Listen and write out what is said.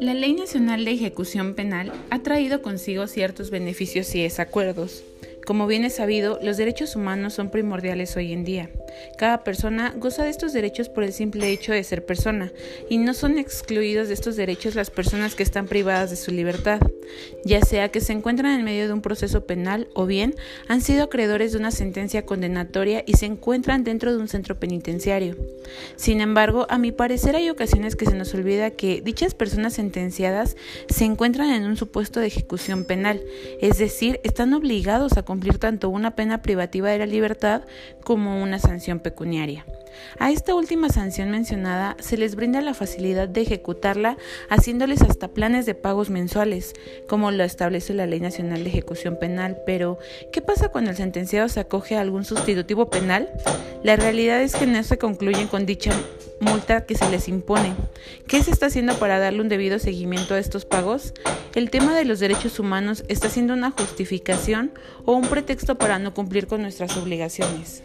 La Ley Nacional de Ejecución Penal ha traído consigo ciertos beneficios y desacuerdos. Como bien es sabido, los derechos humanos son primordiales hoy en día. Cada persona goza de estos derechos por el simple hecho de ser persona, y no son excluidos de estos derechos las personas que están privadas de su libertad, ya sea que se encuentran en medio de un proceso penal o bien han sido acreedores de una sentencia condenatoria y se encuentran dentro de un centro penitenciario. Sin embargo, a mi parecer hay ocasiones que se nos olvida que dichas personas sentenciadas se encuentran en un supuesto de ejecución penal, es decir, están obligados a cumplir tanto una pena privativa de la libertad como una pecuniaria. A esta última sanción mencionada se les brinda la facilidad de ejecutarla haciéndoles hasta planes de pagos mensuales, como lo establece la Ley Nacional de Ejecución Penal. Pero, ¿qué pasa cuando el sentenciado se acoge a algún sustitutivo penal? La realidad es que no se concluyen con dicha multa que se les impone. ¿Qué se está haciendo para darle un debido seguimiento a estos pagos? El tema de los derechos humanos está siendo una justificación o un pretexto para no cumplir con nuestras obligaciones.